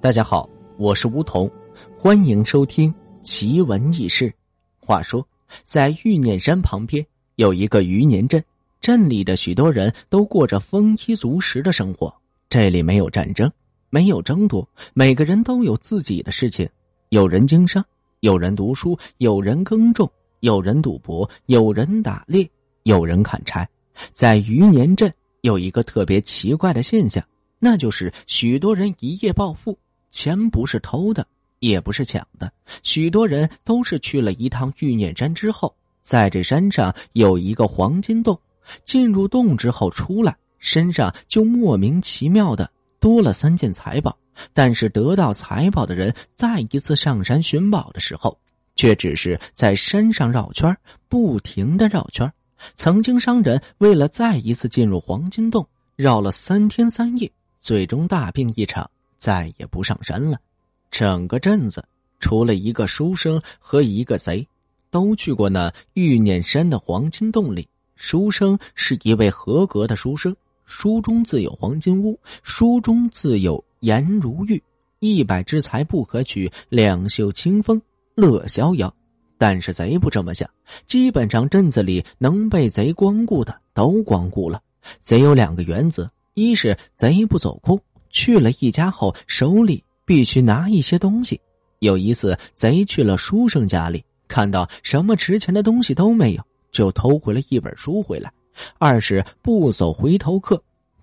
大家好，我是梧桐，欢迎收听奇闻异事。话说，在玉念山旁边有一个余年镇，镇里的许多人都过着丰衣足食的生活。这里没有战争，没有争夺，每个人都有自己的事情。有人经商，有人读书，有人耕种，有人赌博，有人打猎，有人砍柴。在余年镇有一个特别奇怪的现象，那就是许多人一夜暴富。钱不是偷的，也不是抢的，许多人都是去了一趟玉念山之后，在这山上有一个黄金洞，进入洞之后出来，身上就莫名其妙的多了三件财宝。但是得到财宝的人再一次上山寻宝的时候，却只是在山上绕圈，不停的绕圈。曾经商人为了再一次进入黄金洞，绕了三天三夜，最终大病一场。再也不上山了。整个镇子除了一个书生和一个贼，都去过那玉念山的黄金洞里。书生是一位合格的书生，书中自有黄金屋，书中自有颜如玉。一百之财不可取，两袖清风乐逍遥。但是贼不这么想，基本上镇子里能被贼光顾的都光顾了。贼有两个原则：一是贼不走空。去了一家后，手里必须拿一些东西。有一次，贼去了书生家里，看到什么值钱的东西都没有，就偷回了一本书回来。二是不走回头客，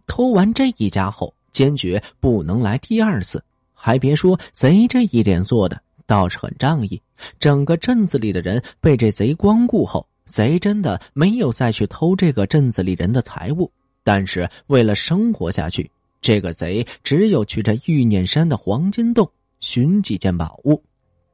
偷完这一家后，坚决不能来第二次。还别说，贼这一点做的倒是很仗义。整个镇子里的人被这贼光顾后，贼真的没有再去偷这个镇子里人的财物。但是为了生活下去。这个贼只有去这玉念山的黄金洞寻几件宝物。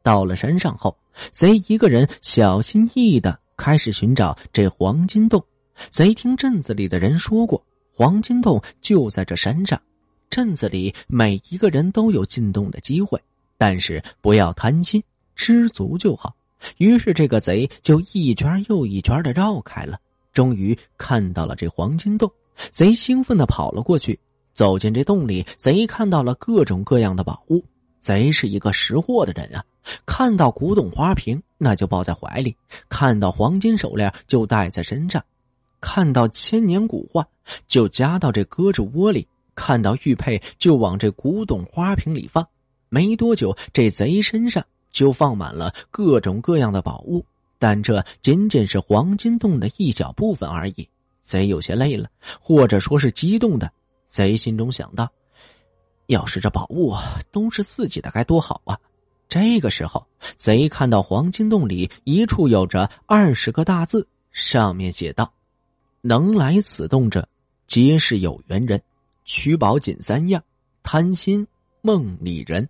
到了山上后，贼一个人小心翼翼的开始寻找这黄金洞。贼听镇子里的人说过，黄金洞就在这山上，镇子里每一个人都有进洞的机会，但是不要贪心，知足就好。于是这个贼就一圈又一圈的绕开了，终于看到了这黄金洞。贼兴奋的跑了过去。走进这洞里，贼看到了各种各样的宝物。贼是一个识货的人啊，看到古董花瓶，那就抱在怀里；看到黄金手链，就戴在身上；看到千年古画，就夹到这胳肢窝里；看到玉佩，就往这古董花瓶里放。没多久，这贼身上就放满了各种各样的宝物，但这仅仅是黄金洞的一小部分而已。贼有些累了，或者说是激动的。贼心中想到：“要是这宝物都是自己的，该多好啊！”这个时候，贼看到黄金洞里一处有着二十个大字，上面写道：“能来此洞者，皆是有缘人。取宝仅三样，贪心梦里人。”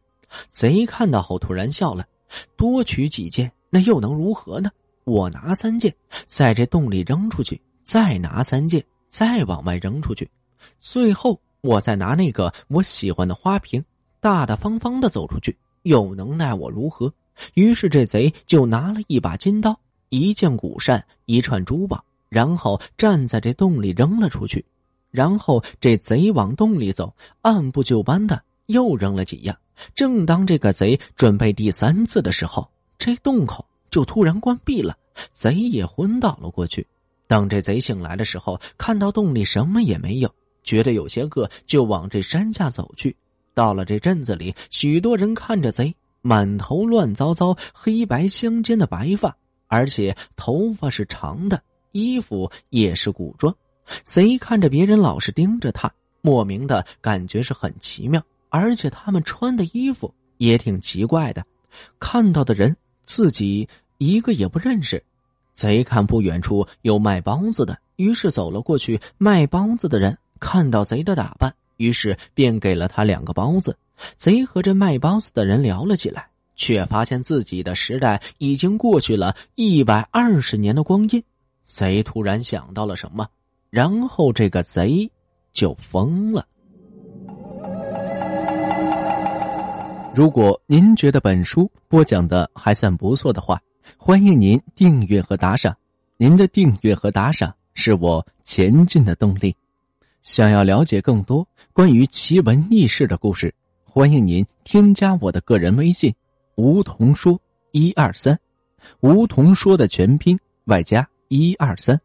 贼看到后突然笑了：“多取几件，那又能如何呢？我拿三件，在这洞里扔出去，再拿三件，再往外扔出去。”最后，我再拿那个我喜欢的花瓶，大大方方的走出去，又能奈我如何？于是这贼就拿了一把金刀、一件古扇、一串珠宝，然后站在这洞里扔了出去。然后这贼往洞里走，按部就班的又扔了几样。正当这个贼准备第三次的时候，这洞口就突然关闭了，贼也昏倒了过去。等这贼醒来的时候，看到洞里什么也没有。觉得有些饿，就往这山下走去。到了这镇子里，许多人看着贼，满头乱糟糟、黑白相间的白发，而且头发是长的，衣服也是古装。贼看着别人老是盯着他，莫名的感觉是很奇妙。而且他们穿的衣服也挺奇怪的，看到的人自己一个也不认识。贼看不远处有卖包子的，于是走了过去。卖包子的人。看到贼的打扮，于是便给了他两个包子。贼和这卖包子的人聊了起来，却发现自己的时代已经过去了一百二十年的光阴。贼突然想到了什么，然后这个贼就疯了。如果您觉得本书播讲的还算不错的话，欢迎您订阅和打赏。您的订阅和打赏是我前进的动力。想要了解更多关于奇闻异事的故事，欢迎您添加我的个人微信“梧桐说一二三”，梧桐说的全拼外加一二三。